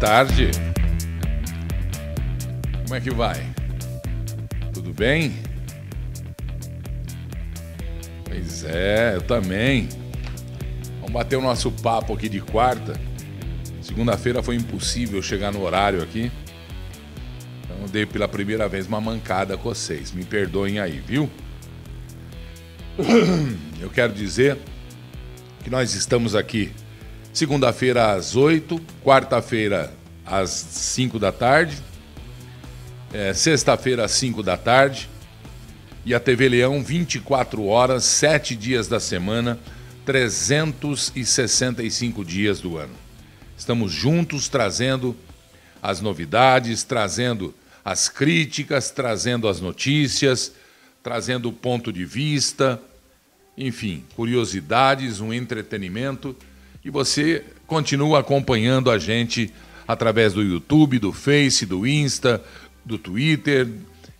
tarde. Como é que vai? Tudo bem? Pois é, eu também. Vamos bater o nosso papo aqui de quarta. Segunda-feira foi impossível chegar no horário aqui. Então dei pela primeira vez uma mancada com vocês. Me perdoem aí, viu? Eu quero dizer que nós estamos aqui segunda-feira às 8, quarta-feira às 5 da tarde, é, sexta-feira às 5 da tarde e a TV Leão 24 horas, 7 dias da semana, 365 dias do ano. Estamos juntos trazendo as novidades, trazendo as críticas, trazendo as notícias, trazendo o ponto de vista, enfim, curiosidades, um entretenimento. E você continua acompanhando a gente através do YouTube, do Face, do Insta, do Twitter,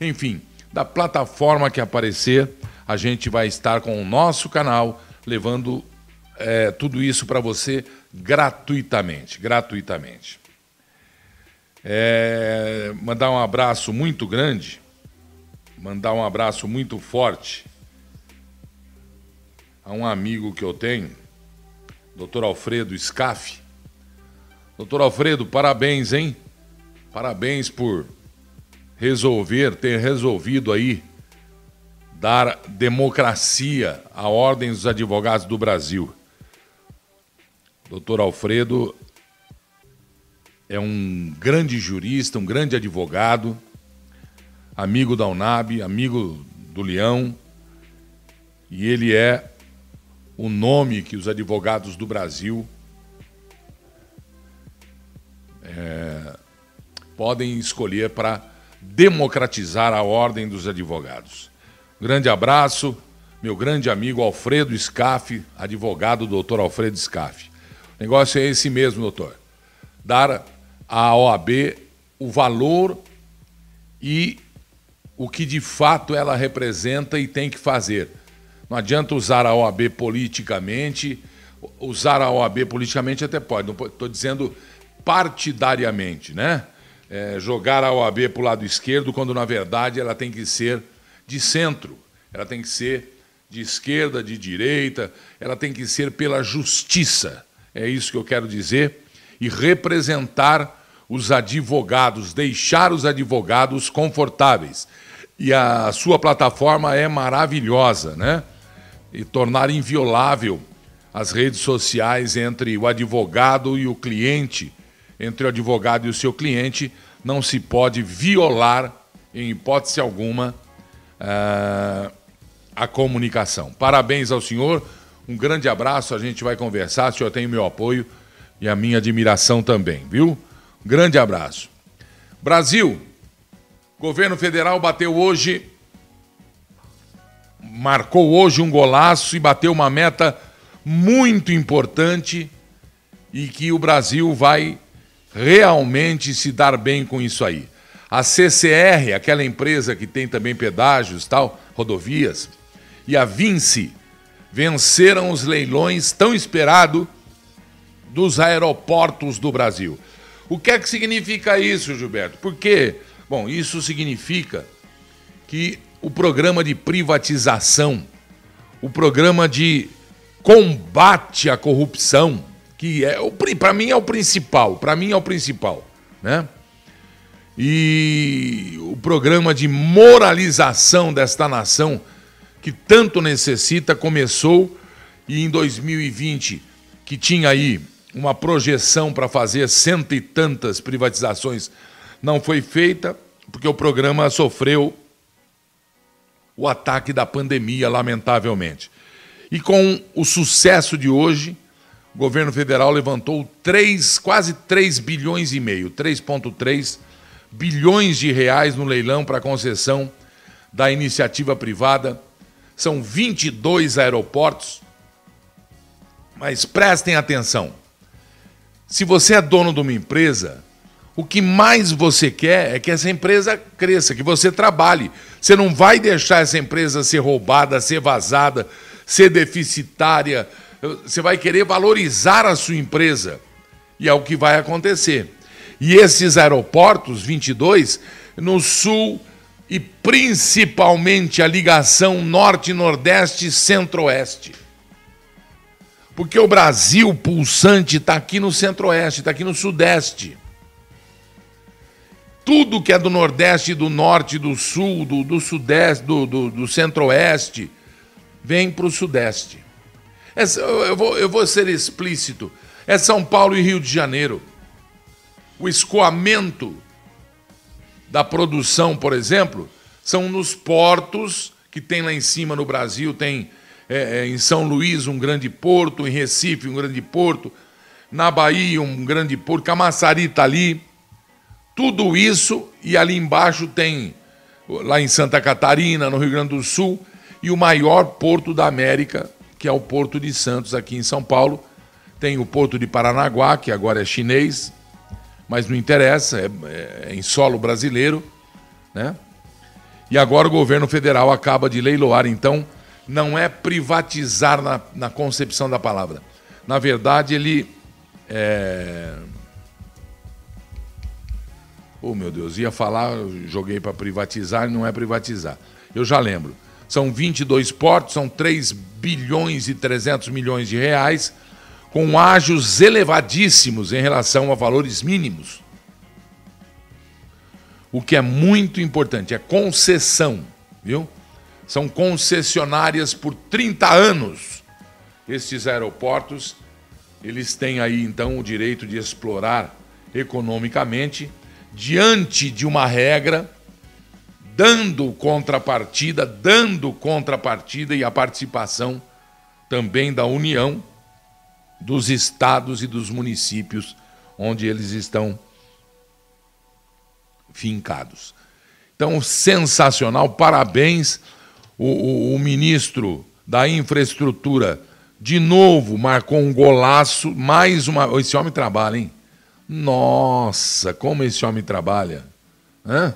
enfim, da plataforma que aparecer, a gente vai estar com o nosso canal levando é, tudo isso para você gratuitamente, gratuitamente. É, mandar um abraço muito grande, mandar um abraço muito forte a um amigo que eu tenho, Dr. Alfredo Scaff. Doutor Alfredo, parabéns, hein? Parabéns por resolver, ter resolvido aí dar democracia à Ordem dos Advogados do Brasil. Doutor Alfredo é um grande jurista, um grande advogado, amigo da UNAB, amigo do Leão, e ele é o nome que os advogados do Brasil é, podem escolher para democratizar a ordem dos advogados. Grande abraço, meu grande amigo Alfredo Scaff, advogado doutor Alfredo Scaff. O negócio é esse mesmo, doutor. Dar à OAB o valor e o que de fato ela representa e tem que fazer. Não adianta usar a OAB politicamente. Usar a OAB politicamente até pode, estou dizendo partidariamente, né? É, jogar a OAB para o lado esquerdo, quando na verdade ela tem que ser de centro, ela tem que ser de esquerda, de direita, ela tem que ser pela justiça. É isso que eu quero dizer. E representar os advogados, deixar os advogados confortáveis. E a sua plataforma é maravilhosa, né? E tornar inviolável as redes sociais entre o advogado e o cliente, entre o advogado e o seu cliente, não se pode violar, em hipótese alguma, uh, a comunicação. Parabéns ao senhor um grande abraço, a gente vai conversar. O senhor tem o meu apoio e a minha admiração também, viu? Um grande abraço. Brasil, governo federal bateu hoje, marcou hoje um golaço e bateu uma meta muito importante e que o Brasil vai realmente se dar bem com isso aí. A CCR, aquela empresa que tem também pedágios, tal, rodovias, e a Vinci, venceram os leilões tão esperado dos aeroportos do Brasil. O que é que significa isso, Gilberto? Porque, bom, isso significa que o programa de privatização, o programa de combate à corrupção, que é para mim é o principal, para mim é o principal, né? E o programa de moralização desta nação que tanto necessita, começou e em 2020, que tinha aí uma projeção para fazer cento e tantas privatizações, não foi feita, porque o programa sofreu o ataque da pandemia, lamentavelmente. E com o sucesso de hoje, o governo federal levantou 3, quase 3 bilhões e meio, 3,3 bilhões de reais no leilão para concessão da iniciativa privada são 22 aeroportos. Mas prestem atenção. Se você é dono de uma empresa, o que mais você quer é que essa empresa cresça, que você trabalhe. Você não vai deixar essa empresa ser roubada, ser vazada, ser deficitária. Você vai querer valorizar a sua empresa. E é o que vai acontecer. E esses aeroportos, 22, no sul e principalmente a ligação norte-nordeste centro-oeste. Porque o Brasil pulsante está aqui no centro-oeste, está aqui no sudeste. Tudo que é do nordeste, do norte, do sul, do, do sudeste, do, do, do centro-oeste, vem para o sudeste. É, eu, vou, eu vou ser explícito. É São Paulo e Rio de Janeiro. O escoamento da produção, por exemplo, são nos portos que tem lá em cima no Brasil, tem é, é, em São Luís um grande porto, em Recife um grande porto, na Bahia um grande porto, Camaçari está ali. Tudo isso, e ali embaixo tem, lá em Santa Catarina, no Rio Grande do Sul, e o maior porto da América, que é o Porto de Santos, aqui em São Paulo. Tem o Porto de Paranaguá, que agora é chinês, mas não interessa, é, é em solo brasileiro, né? E agora o governo federal acaba de leiloar, então não é privatizar na, na concepção da palavra. Na verdade, ele. É... Oh, meu Deus, ia falar, joguei para privatizar e não é privatizar. Eu já lembro. São 22 portos, são 3 bilhões e 300 milhões de reais com ágios elevadíssimos em relação a valores mínimos. O que é muito importante é concessão, viu? São concessionárias por 30 anos. Estes aeroportos, eles têm aí então o direito de explorar economicamente diante de uma regra dando contrapartida, dando contrapartida e a participação também da União dos estados e dos municípios onde eles estão fincados. Então, sensacional, parabéns. O, o, o, ministro da Infraestrutura, de novo, marcou um golaço. Mais uma. Esse homem trabalha, hein? Nossa, como esse homem trabalha. Hã?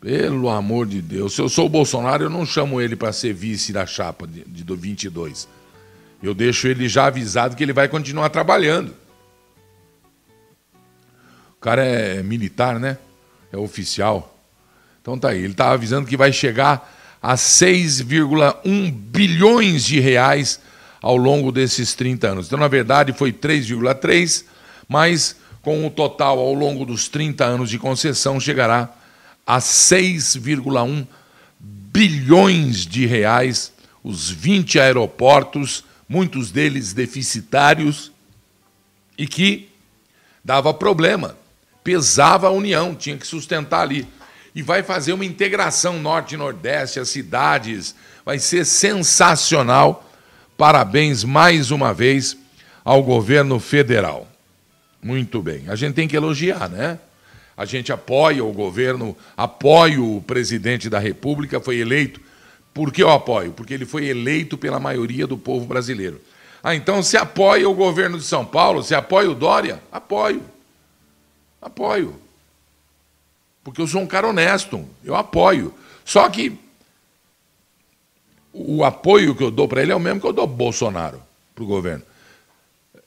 Pelo amor de Deus. Se eu sou o Bolsonaro, eu não chamo ele para ser vice da chapa de, de, do 22 eu deixo ele já avisado que ele vai continuar trabalhando. O cara é militar, né? É oficial. Então tá aí. Ele está avisando que vai chegar a 6,1 bilhões de reais ao longo desses 30 anos. Então, na verdade, foi 3,3, mas com o total ao longo dos 30 anos de concessão chegará a 6,1 bilhões de reais os 20 aeroportos muitos deles deficitários, e que dava problema, pesava a União, tinha que sustentar ali. E vai fazer uma integração norte e nordeste, as cidades, vai ser sensacional. Parabéns mais uma vez ao governo federal. Muito bem. A gente tem que elogiar, né? A gente apoia o governo, apoia o presidente da República, foi eleito por que eu apoio? Porque ele foi eleito pela maioria do povo brasileiro. Ah, então se apoia o governo de São Paulo, se apoia o Dória? Apoio. Apoio. Porque eu sou um cara honesto, eu apoio. Só que o apoio que eu dou para ele é o mesmo que eu dou para Bolsonaro, para o governo.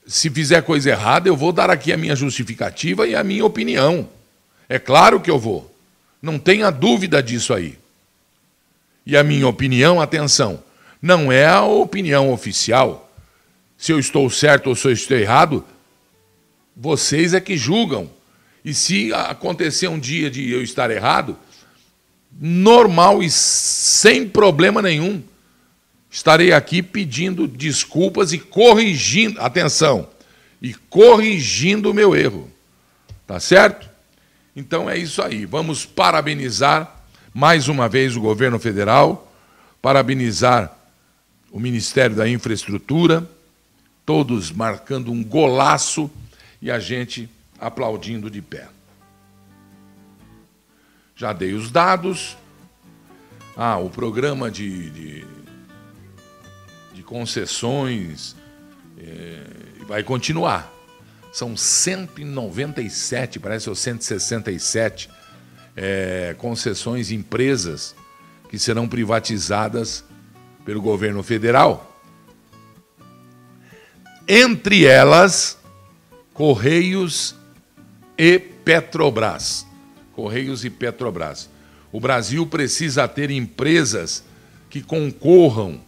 Se fizer coisa errada, eu vou dar aqui a minha justificativa e a minha opinião. É claro que eu vou. Não tenha dúvida disso aí. E a minha opinião, atenção, não é a opinião oficial. Se eu estou certo ou se eu estou errado, vocês é que julgam. E se acontecer um dia de eu estar errado, normal e sem problema nenhum, estarei aqui pedindo desculpas e corrigindo, atenção, e corrigindo o meu erro. Tá certo? Então é isso aí. Vamos parabenizar mais uma vez o governo federal, parabenizar o Ministério da Infraestrutura, todos marcando um golaço e a gente aplaudindo de pé. Já dei os dados. Ah, o programa de, de, concessões é, vai continuar. São 197, parece ou 167 é, concessões, empresas que serão privatizadas pelo governo federal. Entre elas, Correios e Petrobras. Correios e Petrobras. O Brasil precisa ter empresas que concorram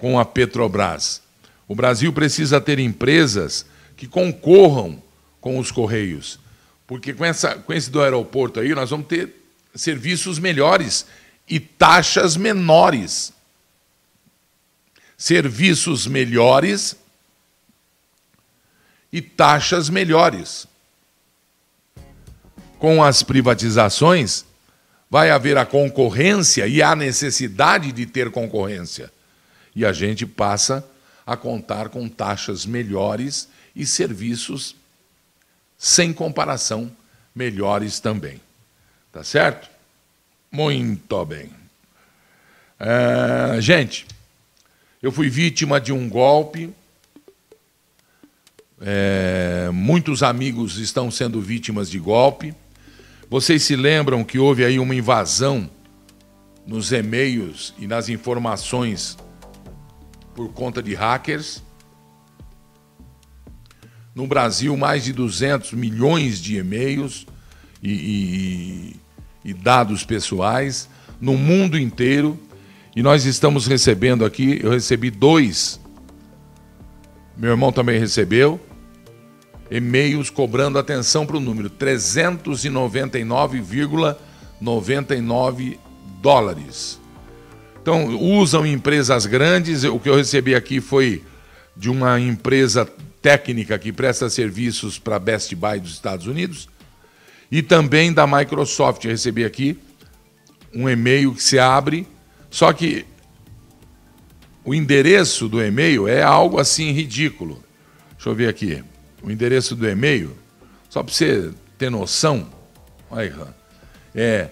com a Petrobras. O Brasil precisa ter empresas que concorram com os Correios. Porque com, essa, com esse do aeroporto aí, nós vamos ter serviços melhores e taxas menores. Serviços melhores e taxas melhores. Com as privatizações, vai haver a concorrência e a necessidade de ter concorrência. E a gente passa a contar com taxas melhores e serviços sem comparação melhores também. Tá certo? Muito bem. É, gente, eu fui vítima de um golpe. É, muitos amigos estão sendo vítimas de golpe. Vocês se lembram que houve aí uma invasão nos e-mails e nas informações por conta de hackers? No Brasil, mais de 200 milhões de e-mails e, e, e dados pessoais no mundo inteiro. E nós estamos recebendo aqui, eu recebi dois, meu irmão também recebeu, e-mails cobrando atenção para o número 399,99 dólares. Então, usam empresas grandes. O que eu recebi aqui foi de uma empresa técnica que presta serviços para Best Buy dos Estados Unidos e também da Microsoft. Eu recebi aqui um e-mail que se abre, só que o endereço do e-mail é algo assim ridículo. Deixa eu ver aqui. O endereço do e-mail, só para você ter noção, aí, é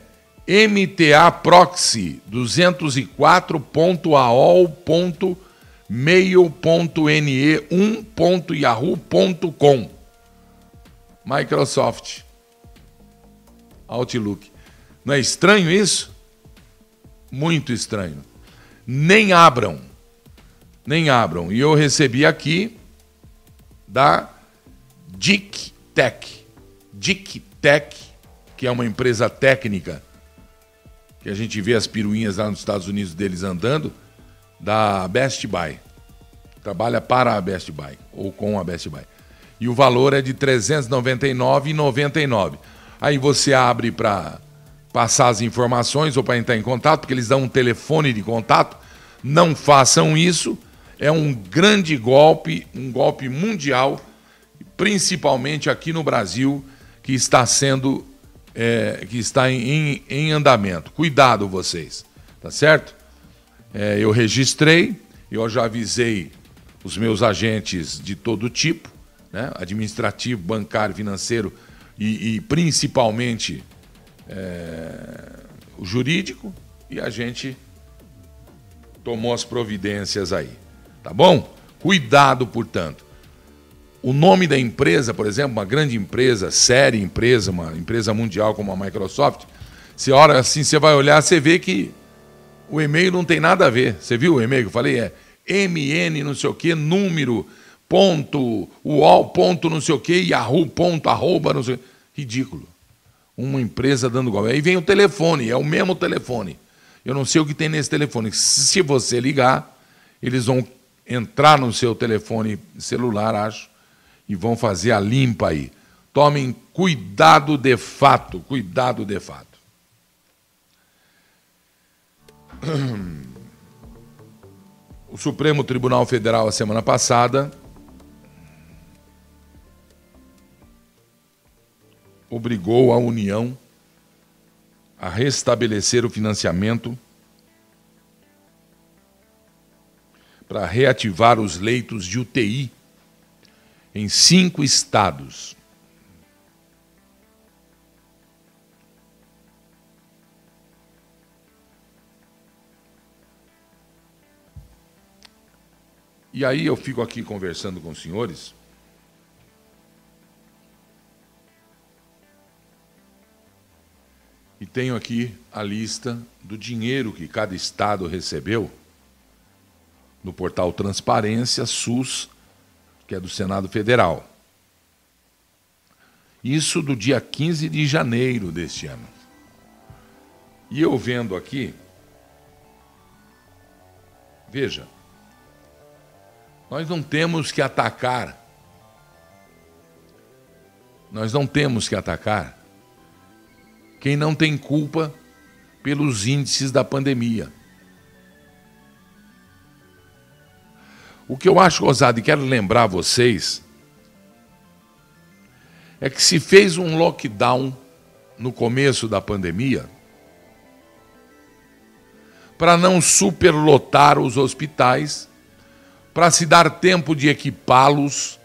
mtaproxy 204.aol.mail.ne 1.yahoo.com Microsoft Outlook. Não é estranho isso? Muito estranho. Nem abram. Nem abram. E eu recebi aqui da Dick Tech. Dick Tech, que é uma empresa técnica, que a gente vê as piruinhas lá nos Estados Unidos deles andando, da Best Buy. Trabalha para a Best Buy, ou com a Best Buy. E o valor é de R$ 399,99. Aí você abre para passar as informações ou para entrar em contato, porque eles dão um telefone de contato. Não façam isso. É um grande golpe, um golpe mundial, principalmente aqui no Brasil, que está sendo, é, que está em, em, andamento. Cuidado vocês, tá certo? É, eu registrei, eu já avisei os meus agentes de todo tipo, né? administrativo, bancário, financeiro, e, e principalmente é, o jurídico, e a gente tomou as providências aí. Tá bom? Cuidado, portanto. O nome da empresa, por exemplo, uma grande empresa, séria empresa, uma empresa mundial como a Microsoft, você olha assim, você vai olhar, você vê que o e-mail não tem nada a ver. Você viu o e-mail que eu falei? É MN não sei o que, número ponto, UOL, ponto não sei o quê, Yahoo, ponto, arroba, não sei Ridículo. Uma empresa dando golpe. Aí vem o telefone, é o mesmo telefone. Eu não sei o que tem nesse telefone. Se você ligar, eles vão entrar no seu telefone celular, acho, e vão fazer a limpa aí. Tomem cuidado de fato, cuidado de fato. O Supremo Tribunal Federal, a semana passada, obrigou a União a restabelecer o financiamento para reativar os leitos de UTI em cinco estados. E aí eu fico aqui conversando com os senhores E tenho aqui a lista do dinheiro que cada estado recebeu no portal Transparência SUS, que é do Senado Federal. Isso do dia 15 de janeiro deste ano. E eu vendo aqui, veja, nós não temos que atacar, nós não temos que atacar quem não tem culpa pelos índices da pandemia. O que eu acho ousado e quero lembrar vocês é que se fez um lockdown no começo da pandemia para não superlotar os hospitais, para se dar tempo de equipá-los,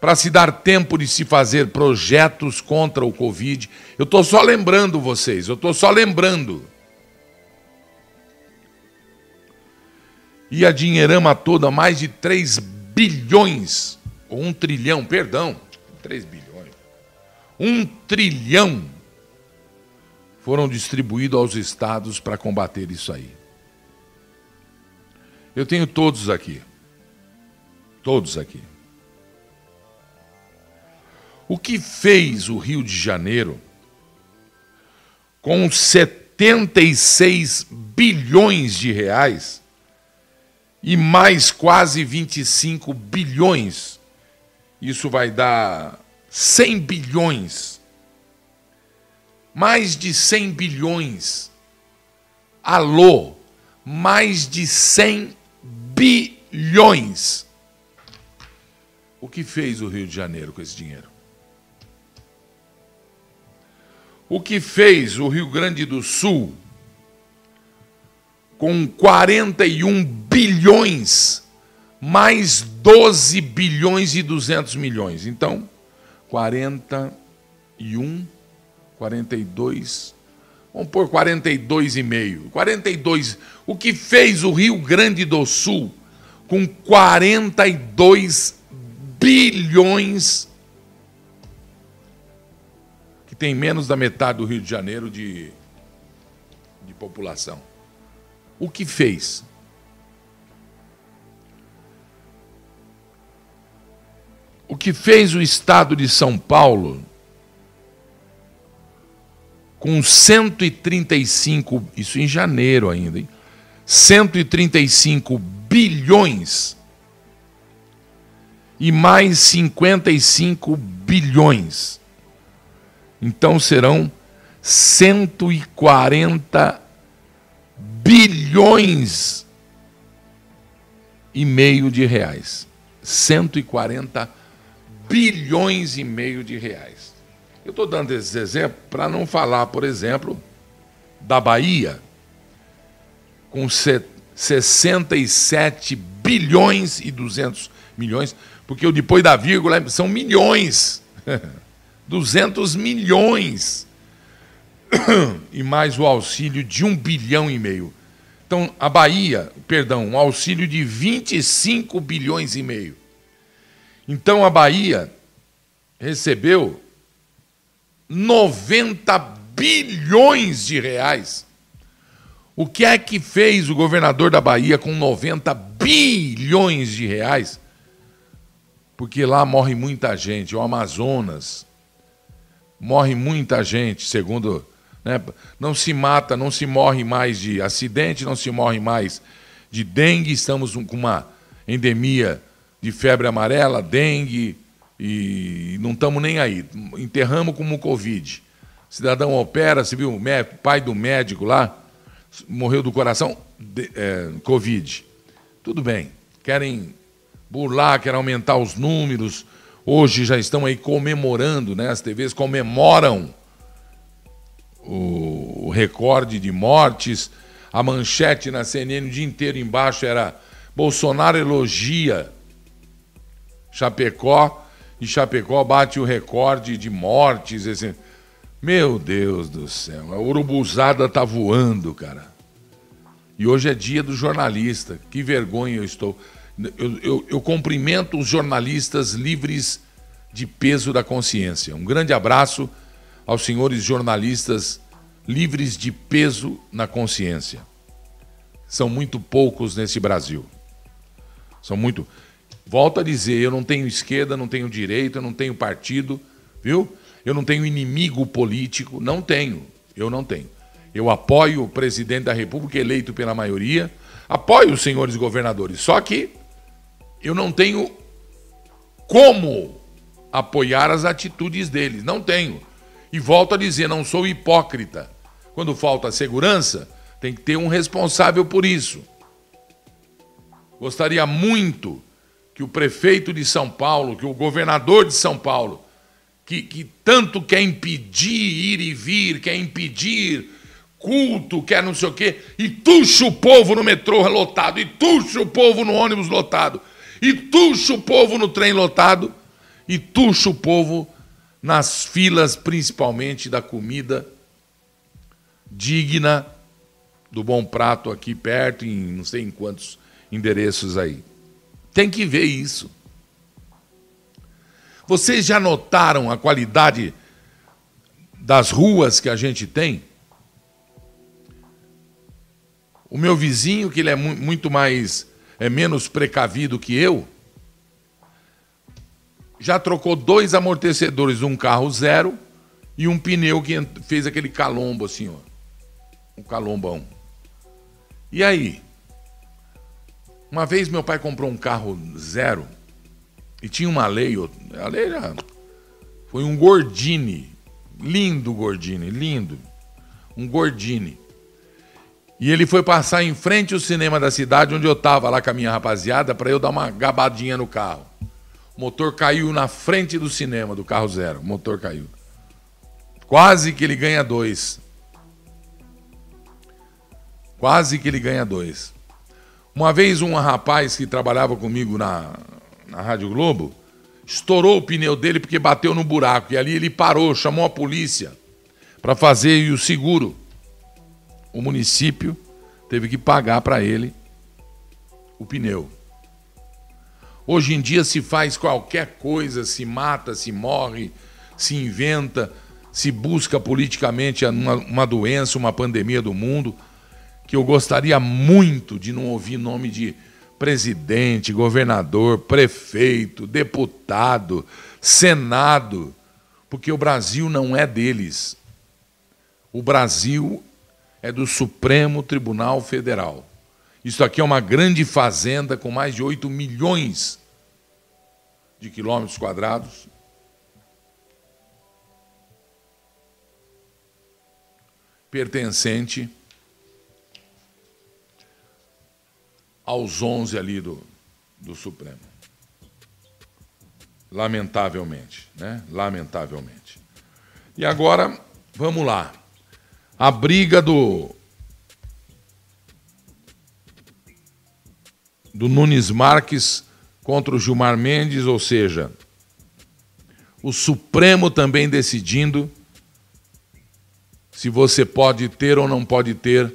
para se dar tempo de se fazer projetos contra o Covid. Eu estou só lembrando vocês, eu estou só lembrando. E a dinheirama toda, mais de 3 bilhões, ou um trilhão, perdão, 3 bilhões um trilhão foram distribuídos aos estados para combater isso aí. Eu tenho todos aqui. Todos aqui. O que fez o Rio de Janeiro com 76 bilhões de reais e mais quase 25 bilhões? Isso vai dar 100 bilhões. Mais de 100 bilhões. Alô, mais de 100 bilhões. O que fez o Rio de Janeiro com esse dinheiro? O que fez o Rio Grande do Sul com 41 bilhões, mais 12 bilhões e 200 milhões? Então, 41, 42, vamos pôr 42,5. 42, o que fez o Rio Grande do Sul com 42 bilhões, que tem menos da metade do Rio de Janeiro de, de população. O que fez? o que fez o Estado de São Paulo com 135, isso em janeiro ainda, hein? 135 bilhões e mais 55 bilhões. Então serão 140 bilhões e meio de reais. 140 bilhões e meio de reais. Eu estou dando esses exemplos para não falar, por exemplo, da Bahia, com 67 bilhões e 200 milhões, porque o depois da vírgula são milhões. 200 milhões. E mais o auxílio de um bilhão e meio. Então, a Bahia, perdão, um auxílio de 25 bilhões e meio. Então a Bahia recebeu 90 bilhões de reais. O que é que fez o governador da Bahia com 90 bilhões de reais? Porque lá morre muita gente, o Amazonas morre muita gente, segundo. Né? Não se mata, não se morre mais de acidente, não se morre mais de dengue. Estamos com uma endemia de febre amarela, dengue, e não estamos nem aí. Enterramos como Covid. Cidadão opera, você viu, o pai do médico lá, morreu do coração, de, é, Covid. Tudo bem, querem burlar, querem aumentar os números. Hoje já estão aí comemorando, né? As TVs comemoram o, o recorde de mortes. A manchete na CNN o dia inteiro embaixo era Bolsonaro elogia Chapecó, e Chapecó bate o recorde de mortes. Assim. Meu Deus do céu, a urubuzada tá voando, cara. E hoje é dia do jornalista. Que vergonha eu estou. Eu, eu, eu cumprimento os jornalistas livres de peso da consciência. Um grande abraço aos senhores jornalistas livres de peso na consciência. São muito poucos nesse Brasil. São muito. Volto a dizer, eu não tenho esquerda, não tenho direita, não tenho partido, viu? Eu não tenho inimigo político, não tenho. Eu não tenho. Eu apoio o presidente da República eleito pela maioria, apoio os senhores governadores. Só que eu não tenho como apoiar as atitudes deles. Não tenho. E volto a dizer, não sou hipócrita. Quando falta segurança, tem que ter um responsável por isso. Gostaria muito que o prefeito de São Paulo, que o governador de São Paulo, que, que tanto quer impedir ir e vir, quer impedir culto, quer não sei o quê, e tuxa o povo no metrô lotado, e tuxa o povo no ônibus lotado, e tuxa o povo no trem lotado, e tuxa o povo nas filas, principalmente da comida digna do bom prato aqui perto, em não sei em quantos endereços aí. Tem que ver isso. Vocês já notaram a qualidade das ruas que a gente tem? O meu vizinho, que ele é muito mais, é menos precavido que eu, já trocou dois amortecedores, um carro zero e um pneu que fez aquele calombo assim, ó. Um calombão. E aí? Uma vez meu pai comprou um carro zero e tinha uma lei, a lei era, foi um Gordini, lindo Gordini, lindo, um Gordini. E ele foi passar em frente ao cinema da cidade, onde eu estava lá com a minha rapaziada, para eu dar uma gabadinha no carro. Motor caiu na frente do cinema, do carro zero. Motor caiu. Quase que ele ganha dois. Quase que ele ganha dois. Uma vez um rapaz que trabalhava comigo na, na Rádio Globo estourou o pneu dele porque bateu no buraco. E ali ele parou, chamou a polícia para fazer o seguro o município teve que pagar para ele o pneu. Hoje em dia se faz qualquer coisa, se mata, se morre, se inventa, se busca politicamente uma, uma doença, uma pandemia do mundo, que eu gostaria muito de não ouvir nome de presidente, governador, prefeito, deputado, senado, porque o Brasil não é deles. O Brasil é do Supremo Tribunal Federal. Isso aqui é uma grande fazenda com mais de 8 milhões de quilômetros quadrados. Pertencente aos 11 ali do, do Supremo. Lamentavelmente, né? Lamentavelmente. E agora, vamos lá a briga do do Nunes Marques contra o Gilmar Mendes, ou seja, o Supremo também decidindo se você pode ter ou não pode ter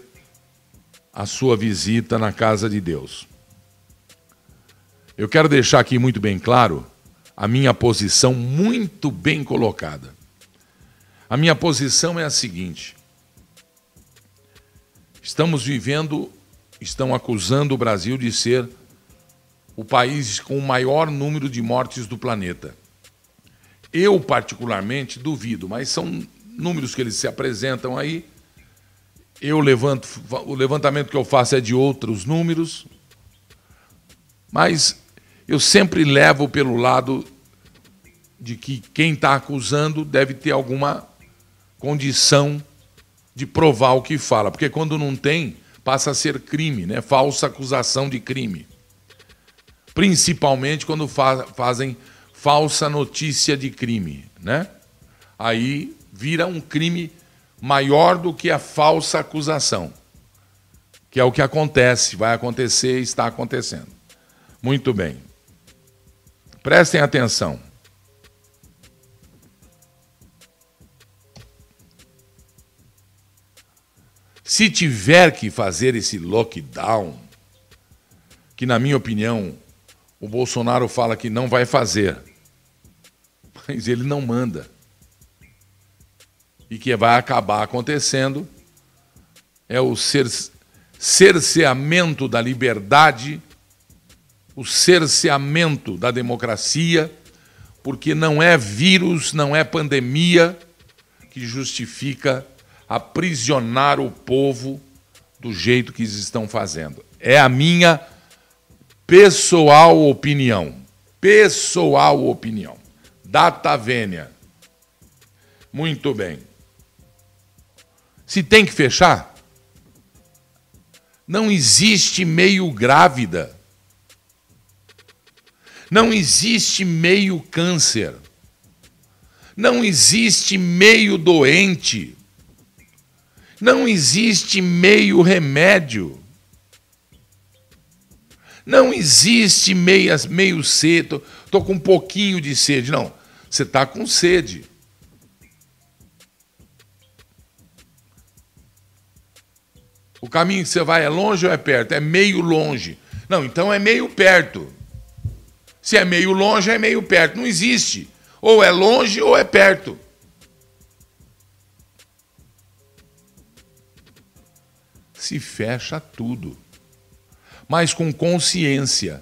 a sua visita na casa de Deus. Eu quero deixar aqui muito bem claro a minha posição muito bem colocada. A minha posição é a seguinte: Estamos vivendo, estão acusando o Brasil de ser o país com o maior número de mortes do planeta. Eu, particularmente, duvido, mas são números que eles se apresentam aí. Eu levanto, o levantamento que eu faço é de outros números, mas eu sempre levo pelo lado de que quem está acusando deve ter alguma condição de provar o que fala, porque quando não tem, passa a ser crime, né? falsa acusação de crime. Principalmente quando fa fazem falsa notícia de crime. Né? Aí vira um crime maior do que a falsa acusação, que é o que acontece, vai acontecer, está acontecendo. Muito bem. Prestem atenção. Se tiver que fazer esse lockdown, que na minha opinião o Bolsonaro fala que não vai fazer, mas ele não manda. E que vai acabar acontecendo é o cer cerceamento da liberdade, o cerceamento da democracia, porque não é vírus, não é pandemia que justifica aprisionar o povo do jeito que eles estão fazendo. É a minha pessoal opinião. Pessoal opinião. Data vênia. Muito bem. Se tem que fechar, não existe meio grávida. Não existe meio câncer. Não existe meio doente. Não existe meio remédio. Não existe meias, meio cedo. Estou com um pouquinho de sede. Não, você está com sede. O caminho que você vai é longe ou é perto? É meio longe. Não, então é meio perto. Se é meio longe, é meio perto. Não existe. Ou é longe ou é perto. Se fecha tudo. Mas com consciência.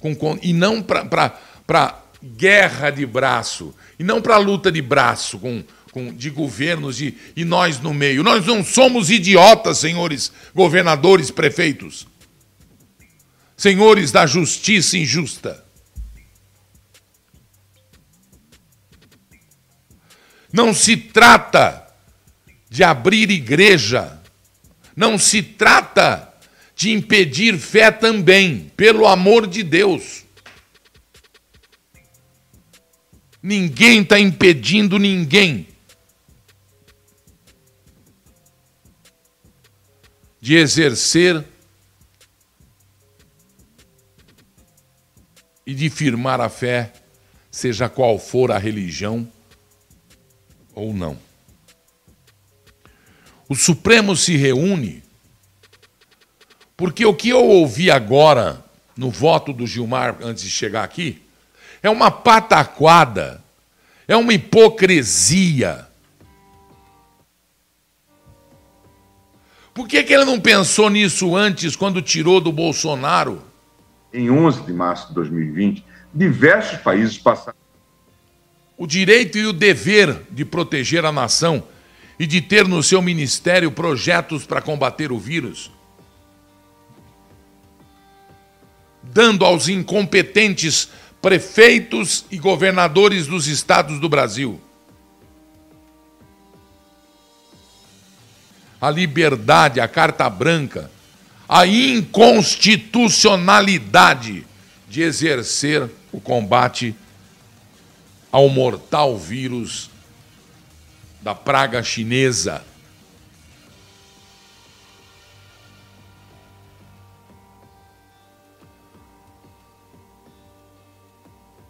Com, e não para guerra de braço. E não para luta de braço com, com, de governos e, e nós no meio. Nós não somos idiotas, senhores governadores, prefeitos senhores da justiça injusta. Não se trata de abrir igreja, não se trata de impedir fé também, pelo amor de Deus. Ninguém está impedindo ninguém de exercer e de firmar a fé, seja qual for a religião ou não. O Supremo se reúne porque o que eu ouvi agora no voto do Gilmar antes de chegar aqui é uma pataquada, é uma hipocrisia. Por que, que ele não pensou nisso antes, quando tirou do Bolsonaro? em 11 de março de 2020, diversos países passaram. O direito e o dever de proteger a nação e de ter no seu ministério projetos para combater o vírus, dando aos incompetentes prefeitos e governadores dos estados do Brasil a liberdade, a carta branca a inconstitucionalidade de exercer o combate ao mortal vírus da praga chinesa.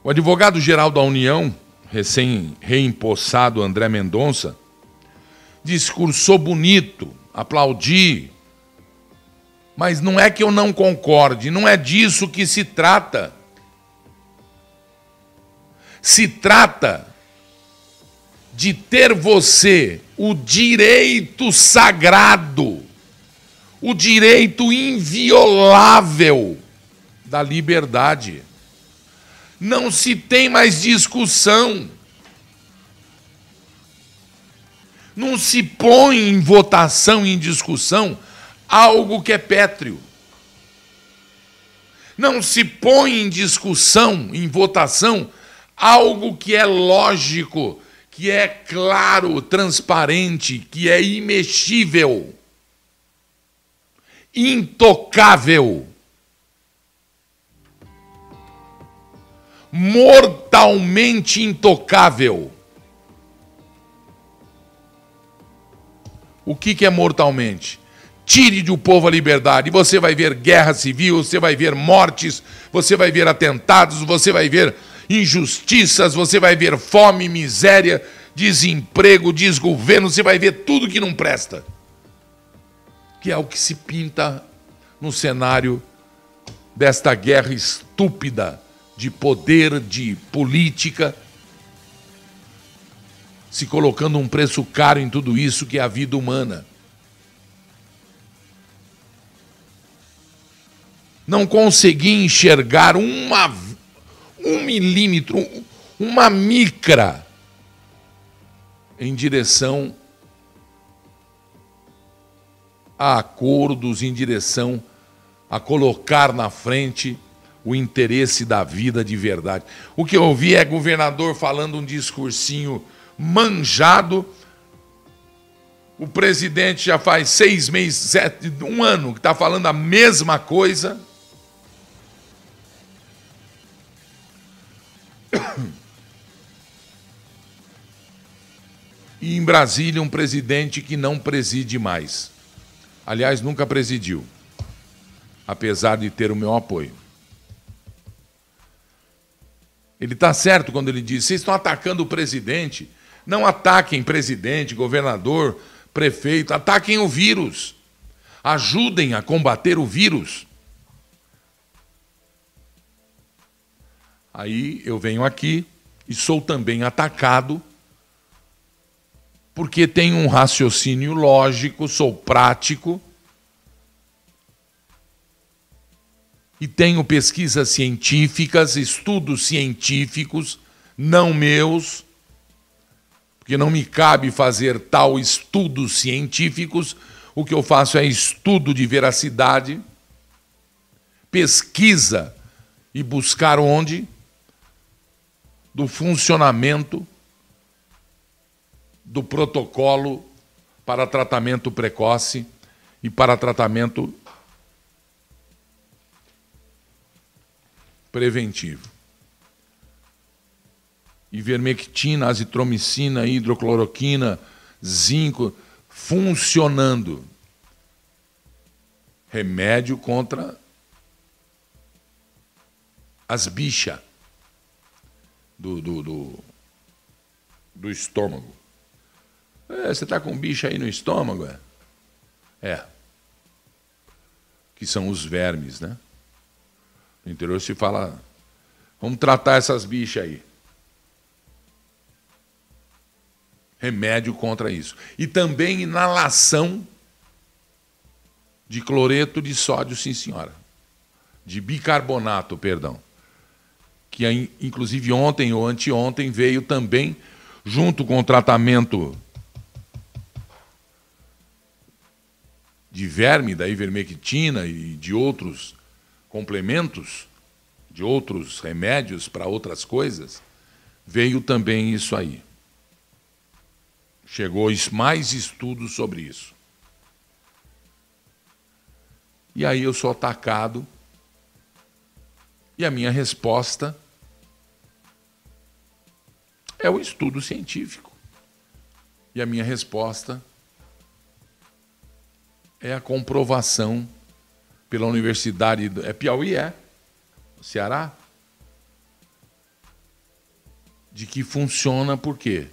O advogado-geral da União, recém-reempossado André Mendonça, discursou bonito, aplaudi, mas não é que eu não concorde, não é disso que se trata. Se trata de ter você o direito sagrado, o direito inviolável da liberdade. Não se tem mais discussão. Não se põe em votação, em discussão, algo que é pétreo. Não se põe em discussão, em votação, algo que é lógico, que é claro, transparente, que é imexível, intocável, mortalmente intocável. O que, que é mortalmente? Tire do povo a liberdade. Você vai ver guerra civil, você vai ver mortes, você vai ver atentados, você vai ver injustiças, você vai ver fome, miséria, desemprego, desgoverno, você vai ver tudo que não presta. Que é o que se pinta no cenário desta guerra estúpida de poder, de política, se colocando um preço caro em tudo isso que é a vida humana. não consegui enxergar uma, um milímetro, uma micra em direção a acordos, em direção a colocar na frente o interesse da vida de verdade. O que eu ouvi é governador falando um discursinho manjado. O presidente já faz seis meses, sete, um ano que está falando a mesma coisa. E em Brasília, um presidente que não preside mais. Aliás, nunca presidiu, apesar de ter o meu apoio. Ele está certo quando ele diz: vocês estão atacando o presidente. Não ataquem presidente, governador, prefeito, ataquem o vírus. Ajudem a combater o vírus. Aí eu venho aqui e sou também atacado porque tenho um raciocínio lógico, sou prático e tenho pesquisas científicas, estudos científicos, não meus, porque não me cabe fazer tal estudos científicos, o que eu faço é estudo de veracidade, pesquisa e buscar onde? Do funcionamento do protocolo para tratamento precoce e para tratamento preventivo. Ivermectina, azitromicina, hidrocloroquina, zinco, funcionando. Remédio contra as bichas do, do, do, do estômago. É, você está com bicho aí no estômago? É. é. Que são os vermes, né? No interior se fala, vamos tratar essas bichas aí. Remédio contra isso. E também inalação de cloreto de sódio, sim senhora. De bicarbonato, perdão. Que inclusive ontem ou anteontem veio também, junto com o tratamento de verme, da ivermectina e de outros complementos, de outros remédios para outras coisas, veio também isso aí. Chegou mais estudos sobre isso. E aí eu sou atacado, e a minha resposta é o estudo científico. E a minha resposta é a comprovação pela Universidade. Do, é Piauí, é? Ceará? De que funciona por quê?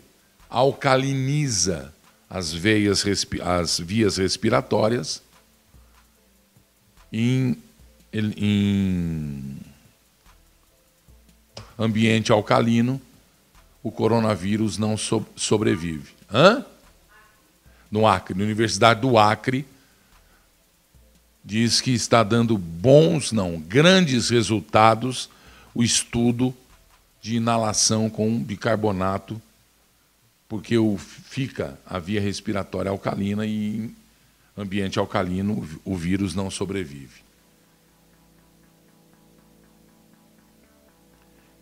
Alcaliniza as veias, as vias respiratórias em, em ambiente alcalino, o coronavírus não sobrevive. Hã? No Acre, na Universidade do Acre, diz que está dando bons, não, grandes resultados o estudo de inalação com bicarbonato, porque o, fica a via respiratória alcalina e em ambiente alcalino o vírus não sobrevive.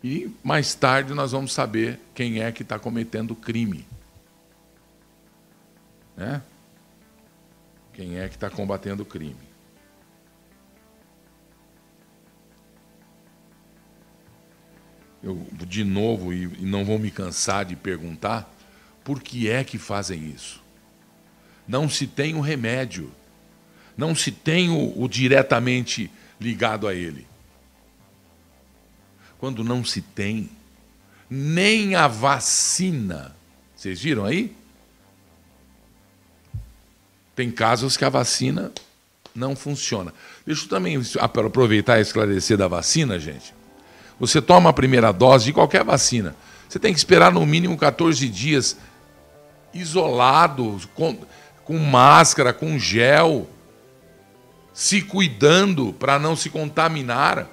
E mais tarde nós vamos saber quem é que está cometendo crime. Né? Quem é que está combatendo o crime. Eu de novo e, e não vou me cansar de perguntar por que é que fazem isso. Não se tem o remédio, não se tem o, o diretamente ligado a ele. Quando não se tem nem a vacina, vocês viram aí? Tem casos que a vacina não funciona. Deixa eu também aproveitar e esclarecer da vacina, gente. Você toma a primeira dose de qualquer vacina. Você tem que esperar no mínimo 14 dias isolado, com, com máscara, com gel, se cuidando para não se contaminar,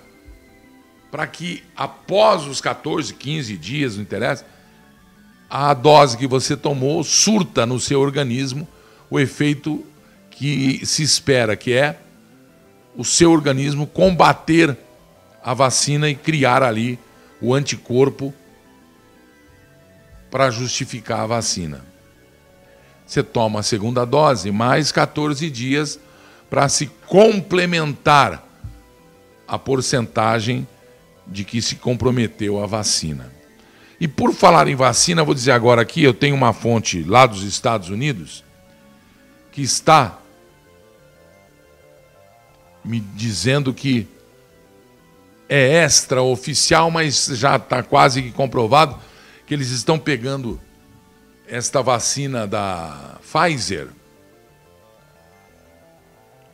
para que após os 14, 15 dias, não interessa, a dose que você tomou surta no seu organismo o efeito que se espera, que é o seu organismo combater a vacina e criar ali o anticorpo para justificar a vacina. Você toma a segunda dose, mais 14 dias para se complementar a porcentagem de que se comprometeu a vacina. E por falar em vacina, vou dizer agora aqui, eu tenho uma fonte lá dos Estados Unidos que está me dizendo que é extraoficial, mas já está quase que comprovado que eles estão pegando esta vacina da Pfizer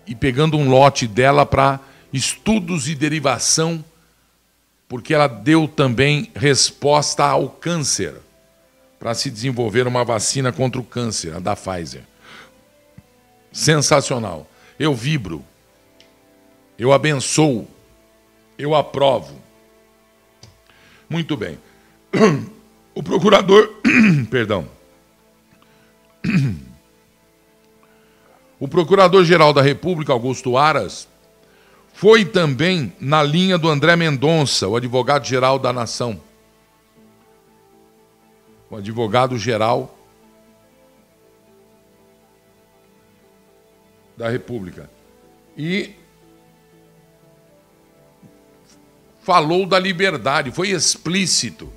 e pegando um lote dela para estudos e derivação, porque ela deu também resposta ao câncer, para se desenvolver uma vacina contra o câncer, a da Pfizer. Sensacional. Eu vibro. Eu abençoo. Eu aprovo. Muito bem. O procurador, perdão. O Procurador-Geral da República, Augusto Aras, foi também na linha do André Mendonça, o advogado-geral da nação. O advogado-geral da República. E falou da liberdade, foi explícito.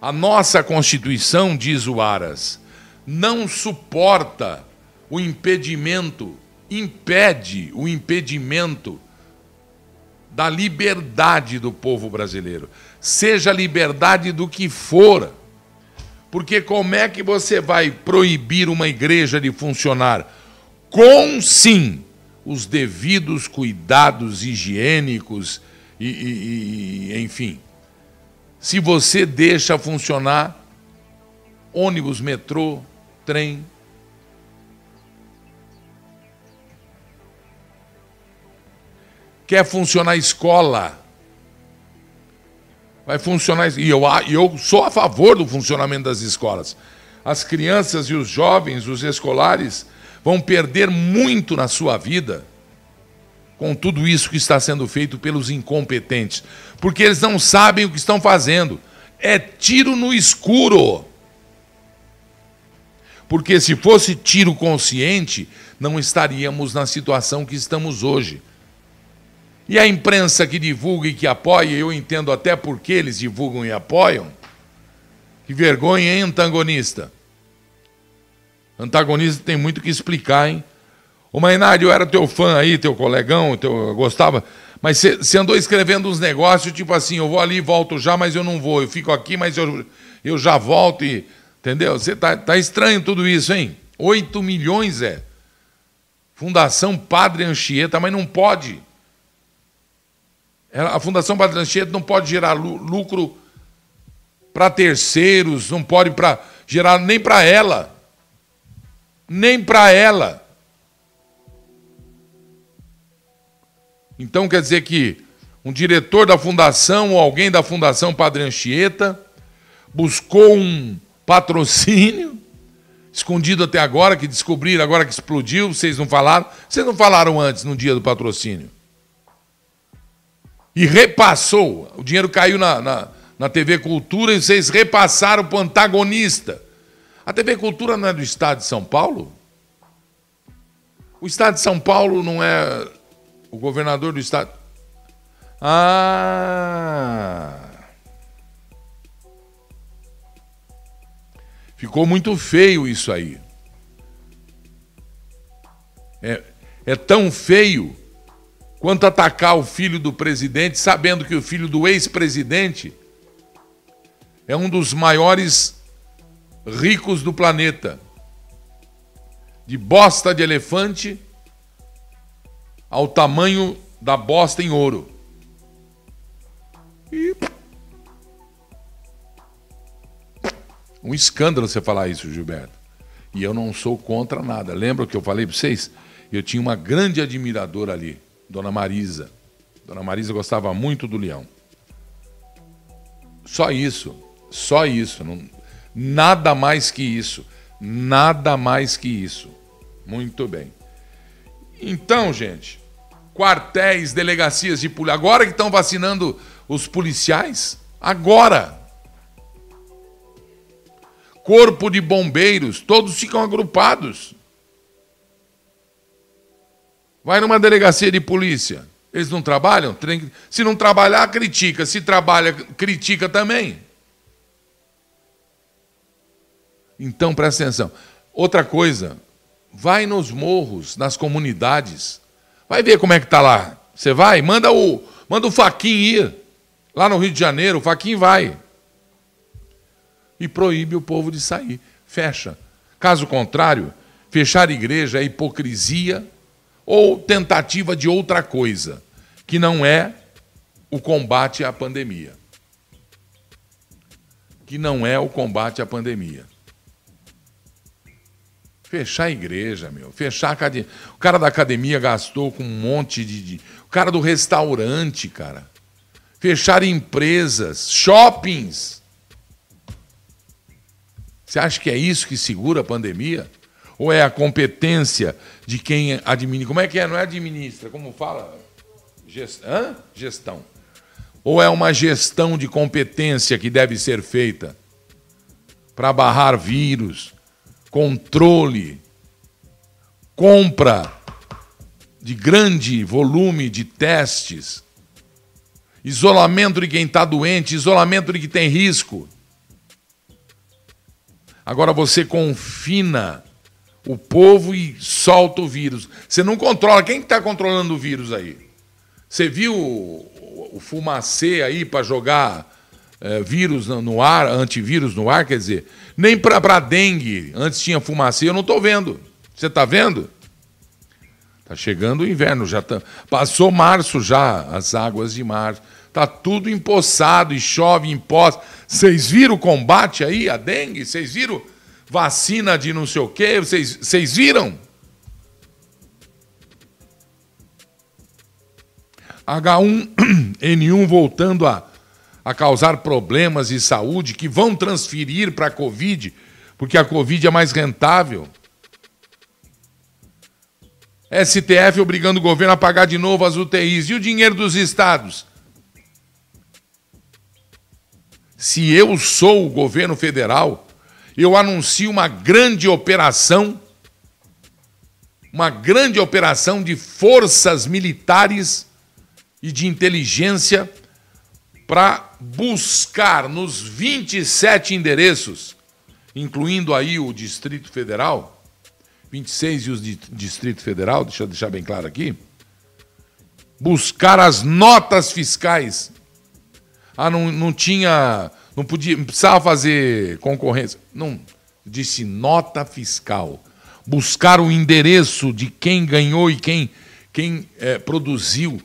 A nossa Constituição, diz o Aras, não suporta o impedimento, impede o impedimento da liberdade do povo brasileiro. Seja liberdade do que for. Porque como é que você vai proibir uma igreja de funcionar com sim os devidos cuidados higiênicos e, e, e enfim, se você deixa funcionar ônibus, metrô, trem, quer funcionar escola. Vai funcionar. E eu, eu sou a favor do funcionamento das escolas. As crianças e os jovens, os escolares, vão perder muito na sua vida com tudo isso que está sendo feito pelos incompetentes. Porque eles não sabem o que estão fazendo. É tiro no escuro. Porque se fosse tiro consciente, não estaríamos na situação que estamos hoje. E a imprensa que divulga e que apoia, eu entendo até por que eles divulgam e apoiam. Que vergonha, hein, antagonista? Antagonista tem muito que explicar, hein? O Mainardi, eu era teu fã aí, teu colegão, teu, eu gostava, mas você andou escrevendo uns negócios, tipo assim, eu vou ali e volto já, mas eu não vou. Eu fico aqui, mas eu, eu já volto e. Entendeu? Você tá, tá estranho tudo isso, hein? 8 milhões é. Fundação Padre Anchieta, mas não pode. A Fundação Padre Anchieta não pode gerar lucro para terceiros, não pode pra, gerar nem para ela. Nem para ela. Então quer dizer que um diretor da fundação ou alguém da Fundação Padre Anchieta buscou um patrocínio escondido até agora, que descobriram agora que explodiu, vocês não falaram. Vocês não falaram antes, no dia do patrocínio e repassou. O dinheiro caiu na, na, na TV Cultura e vocês repassaram para o antagonista. A TV Cultura não é do Estado de São Paulo? O Estado de São Paulo não é o governador do Estado. Ah! Ficou muito feio isso aí. É, é tão feio quanto atacar o filho do presidente, sabendo que o filho do ex-presidente é um dos maiores ricos do planeta. De bosta de elefante ao tamanho da bosta em ouro. E... Um escândalo você falar isso, Gilberto. E eu não sou contra nada. Lembra que eu falei para vocês? Eu tinha uma grande admiradora ali Dona Marisa. Dona Marisa gostava muito do leão. Só isso. Só isso. Não, nada mais que isso. Nada mais que isso. Muito bem. Então, gente, quartéis, delegacias de polícia. Agora que estão vacinando os policiais? Agora! Corpo de bombeiros, todos ficam agrupados. Vai numa delegacia de polícia. Eles não trabalham? Se não trabalhar, critica. Se trabalha, critica também. Então presta atenção. Outra coisa, vai nos morros, nas comunidades. Vai ver como é que tá lá. Você vai, manda o, manda o Faquin ir. Lá no Rio de Janeiro, o Faquin vai. E proíbe o povo de sair. Fecha. Caso contrário, fechar igreja é hipocrisia ou tentativa de outra coisa, que não é o combate à pandemia. Que não é o combate à pandemia. Fechar a igreja, meu. Fechar a academia. O cara da academia gastou com um monte de. O cara do restaurante, cara. Fechar empresas, shoppings. Você acha que é isso que segura a pandemia? Ou é a competência de quem administra? Como é que é? Não é administra, como fala? Gest... Hã? Gestão. Ou é uma gestão de competência que deve ser feita para barrar vírus, controle, compra de grande volume de testes, isolamento de quem está doente, isolamento de quem tem risco. Agora você confina o povo e solta o vírus. Você não controla. Quem está controlando o vírus aí? Você viu o, fumacê aí para jogar é, vírus no ar, antivírus no ar? Quer dizer, nem para dengue, antes tinha fumacê, eu não estou vendo. Você está vendo? Está chegando o inverno, já tá, passou março já, as águas de março. Está tudo empoçado e chove em. Vocês viram o combate aí, a dengue? Vocês viram vacina de não sei o quê? Vocês viram? H1N1 voltando a a causar problemas de saúde que vão transferir para a Covid, porque a Covid é mais rentável. STF obrigando o governo a pagar de novo as UTIs. E o dinheiro dos estados? Se eu sou o governo federal, eu anuncio uma grande operação, uma grande operação de forças militares e de inteligência para buscar nos 27 endereços, incluindo aí o Distrito Federal, 26 e de Distrito Federal, deixa eu deixar bem claro aqui, buscar as notas fiscais. Ah, não, não tinha, não podia, não precisava fazer concorrência. Não, disse nota fiscal. Buscar o endereço de quem ganhou e quem, quem é, produziu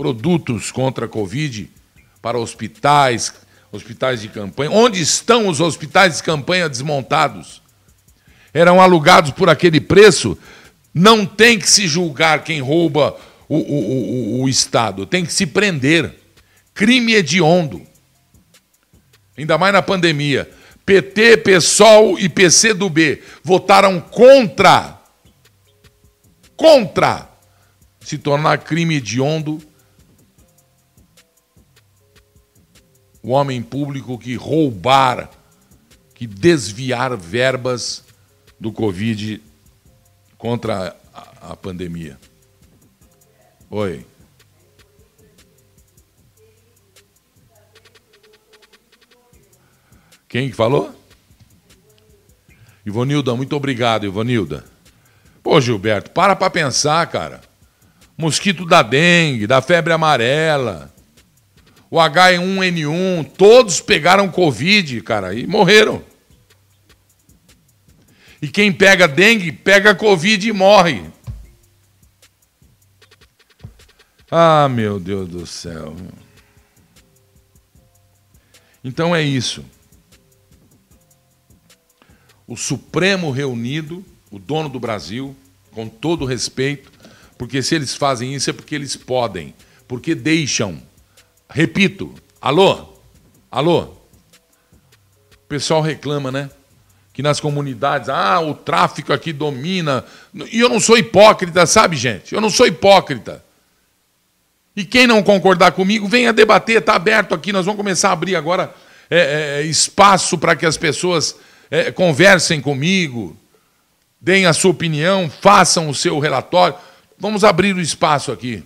produtos contra a Covid para hospitais, hospitais de campanha. Onde estão os hospitais de campanha desmontados? Eram alugados por aquele preço? Não tem que se julgar quem rouba o, o, o, o Estado, tem que se prender. Crime hediondo. Ainda mais na pandemia. PT, PSOL e PCdoB votaram contra contra se tornar crime hediondo o homem público que roubar, que desviar verbas do Covid contra a, a pandemia. Oi. Quem que falou? Ivonilda, muito obrigado, Ivonilda. Pô, Gilberto, para para pensar, cara. Mosquito da dengue, da febre amarela, o H1N1, todos pegaram Covid, cara, e morreram. E quem pega dengue, pega Covid e morre. Ah, meu Deus do céu. Então é isso. O Supremo reunido, o dono do Brasil, com todo respeito, porque se eles fazem isso é porque eles podem, porque deixam Repito, alô? Alô? O pessoal reclama, né? Que nas comunidades, ah, o tráfico aqui domina. E eu não sou hipócrita, sabe, gente? Eu não sou hipócrita. E quem não concordar comigo, venha debater, está aberto aqui. Nós vamos começar a abrir agora é, é, espaço para que as pessoas é, conversem comigo, deem a sua opinião, façam o seu relatório. Vamos abrir o espaço aqui.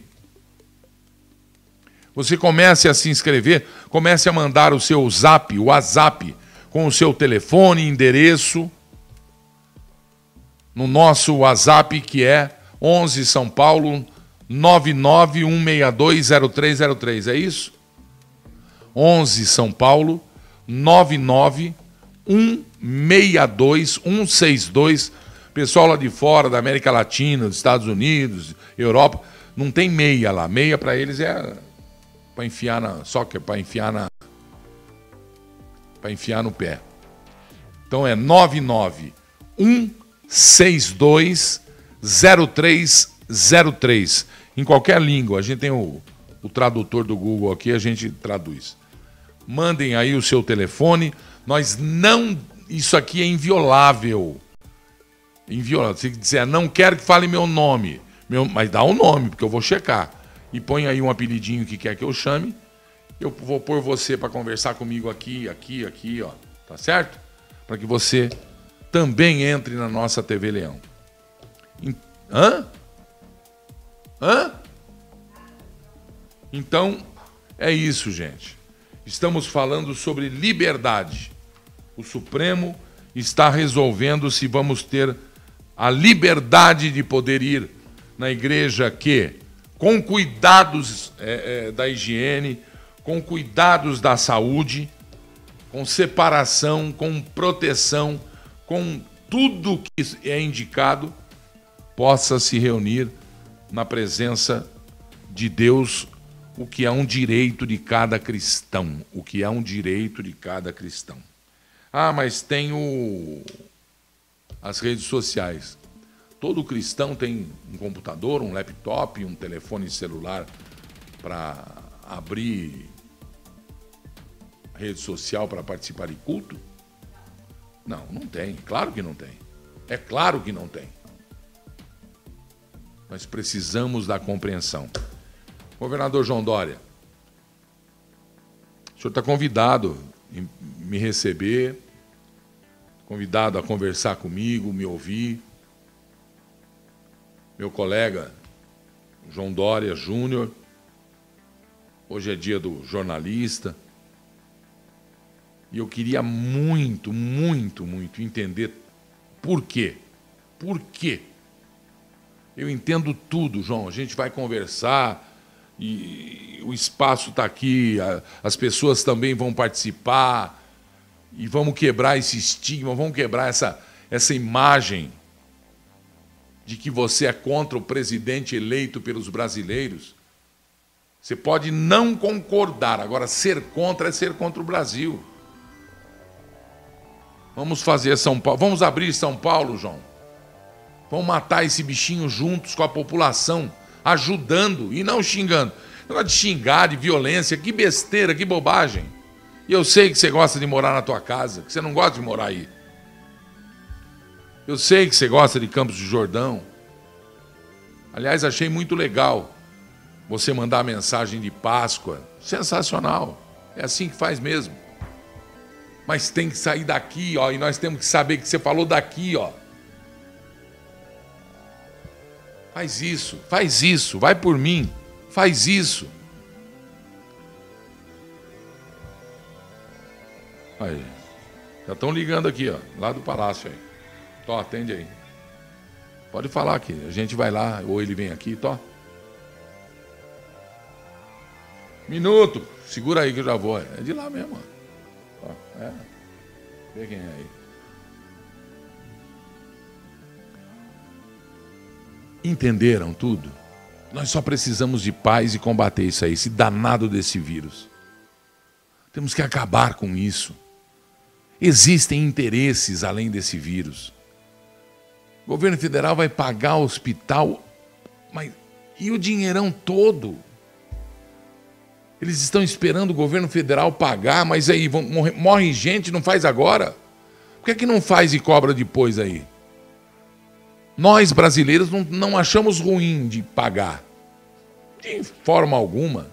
Você comece a se inscrever, comece a mandar o seu zap, o WhatsApp, com o seu telefone, endereço, no nosso WhatsApp que é 11 São Paulo 991620303. É isso? 11 São Paulo 99162 Pessoal lá de fora, da América Latina, dos Estados Unidos, Europa, não tem meia lá. Meia para eles é para enfiar na. Que é para enfiar na. Para enfiar no pé. Então é 99162 0303. Em qualquer língua. A gente tem o, o tradutor do Google aqui, a gente traduz. Mandem aí o seu telefone. Nós não. Isso aqui é inviolável. Inviolável. Se disser, não quero que fale meu nome. Meu, mas dá o um nome, porque eu vou checar e põe aí um apelidinho que quer que eu chame. Eu vou pôr você para conversar comigo aqui, aqui, aqui, ó. Tá certo? Para que você também entre na nossa TV Leão. Hã? Hã? Então, é isso, gente. Estamos falando sobre liberdade. O Supremo está resolvendo se vamos ter a liberdade de poder ir na igreja que com cuidados é, é, da higiene, com cuidados da saúde, com separação, com proteção, com tudo que é indicado, possa se reunir na presença de Deus, o que é um direito de cada cristão, o que é um direito de cada cristão. Ah, mas tem o... as redes sociais. Todo cristão tem um computador, um laptop, um telefone celular para abrir rede social para participar de culto? Não, não tem. Claro que não tem. É claro que não tem. Nós precisamos da compreensão. Governador João Dória, o senhor está convidado a me receber, convidado a conversar comigo, me ouvir meu colega João Dória Júnior. Hoje é dia do jornalista. E eu queria muito, muito, muito entender por quê. Por quê? Eu entendo tudo, João. A gente vai conversar e o espaço está aqui, as pessoas também vão participar e vamos quebrar esse estigma, vamos quebrar essa, essa imagem de que você é contra o presidente eleito pelos brasileiros. Você pode não concordar, agora ser contra é ser contra o Brasil. Vamos fazer São Paulo, vamos abrir São Paulo, João. Vamos matar esse bichinho juntos com a população, ajudando e não xingando. Negócio de xingar, de violência, que besteira, que bobagem. E eu sei que você gosta de morar na tua casa, que você não gosta de morar aí. Eu sei que você gosta de Campos do Jordão. Aliás, achei muito legal você mandar a mensagem de Páscoa. Sensacional. É assim que faz mesmo. Mas tem que sair daqui, ó, e nós temos que saber que você falou daqui, ó. Faz isso, faz isso, vai por mim, faz isso. Aí. Já estão ligando aqui, ó, lá do palácio aí. Tó, atende aí. Pode falar aqui. A gente vai lá, ou ele vem aqui, tó. Minuto. Segura aí que eu já vou. É de lá mesmo. Ó. É. Vê quem é aí. Entenderam tudo? Nós só precisamos de paz e combater isso aí, esse danado desse vírus. Temos que acabar com isso. Existem interesses além desse vírus. O governo federal vai pagar o hospital, mas e o dinheirão todo? Eles estão esperando o governo federal pagar, mas aí vão, morre, morre gente, não faz agora? Por que, é que não faz e cobra depois aí? Nós brasileiros não, não achamos ruim de pagar, de forma alguma.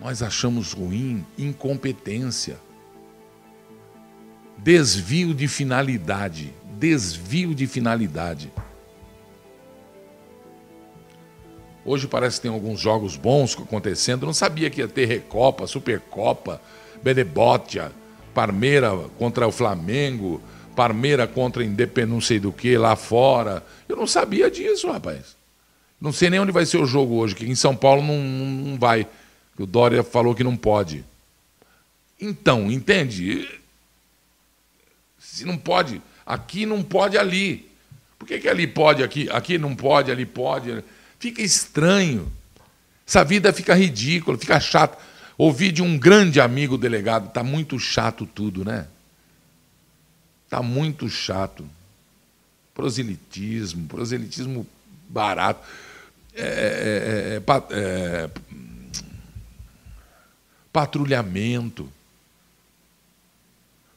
Nós achamos ruim incompetência, desvio de finalidade, desvio de finalidade. Hoje parece que tem alguns jogos bons acontecendo. Eu não sabia que ia ter Recopa, Supercopa, Benebotia, Parmeira contra o Flamengo, Parmeira contra Independência, não sei do que, lá fora. Eu não sabia disso, rapaz. Não sei nem onde vai ser o jogo hoje, que em São Paulo não, não vai. O Dória falou que não pode. Então, entende? Se não pode, aqui não pode ali. Por que, que ali pode, aqui, aqui não pode, ali pode? Fica estranho. Essa vida fica ridícula, fica chata. Ouvi de um grande amigo delegado, está muito chato tudo, né? Está muito chato. Proselitismo, proselitismo barato. É, é, é, é patrulhamento.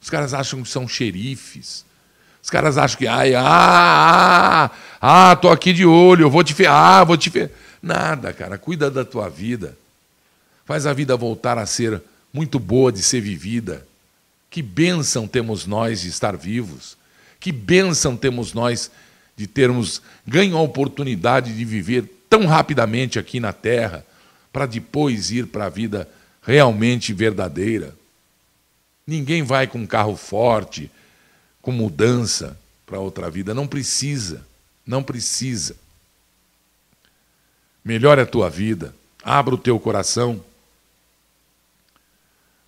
Os caras acham que são xerifes. Os caras acham que, ai, ah, ah, ah, tô aqui de olho, eu vou te ah, vou te Nada, cara, cuida da tua vida. Faz a vida voltar a ser muito boa de ser vivida. Que bênção temos nós de estar vivos. Que bênção temos nós de termos ganho a oportunidade de viver tão rapidamente aqui na terra, para depois ir para a vida realmente verdadeira. Ninguém vai com um carro forte, com mudança para outra vida. Não precisa. Não precisa. Melhore a tua vida. Abra o teu coração.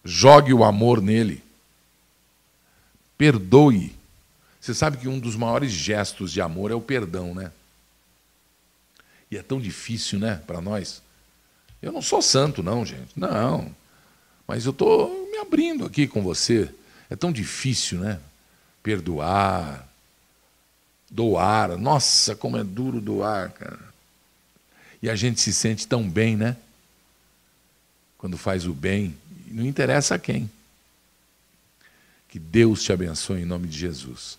Jogue o amor nele. Perdoe. Você sabe que um dos maiores gestos de amor é o perdão, né? E é tão difícil, né, para nós. Eu não sou santo, não, gente. Não. Mas eu estou abrindo aqui com você. É tão difícil, né? perdoar, doar. Nossa, como é duro doar, cara. E a gente se sente tão bem, né? Quando faz o bem, não interessa a quem. Que Deus te abençoe em nome de Jesus.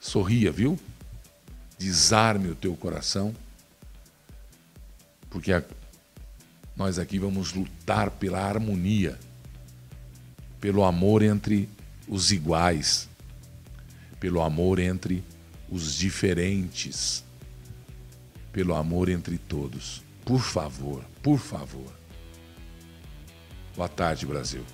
Sorria, viu? Desarme o teu coração, porque a, nós aqui vamos lutar pela harmonia, pelo amor entre os iguais, pelo amor entre os diferentes, pelo amor entre todos. Por favor, por favor. Boa tarde, Brasil.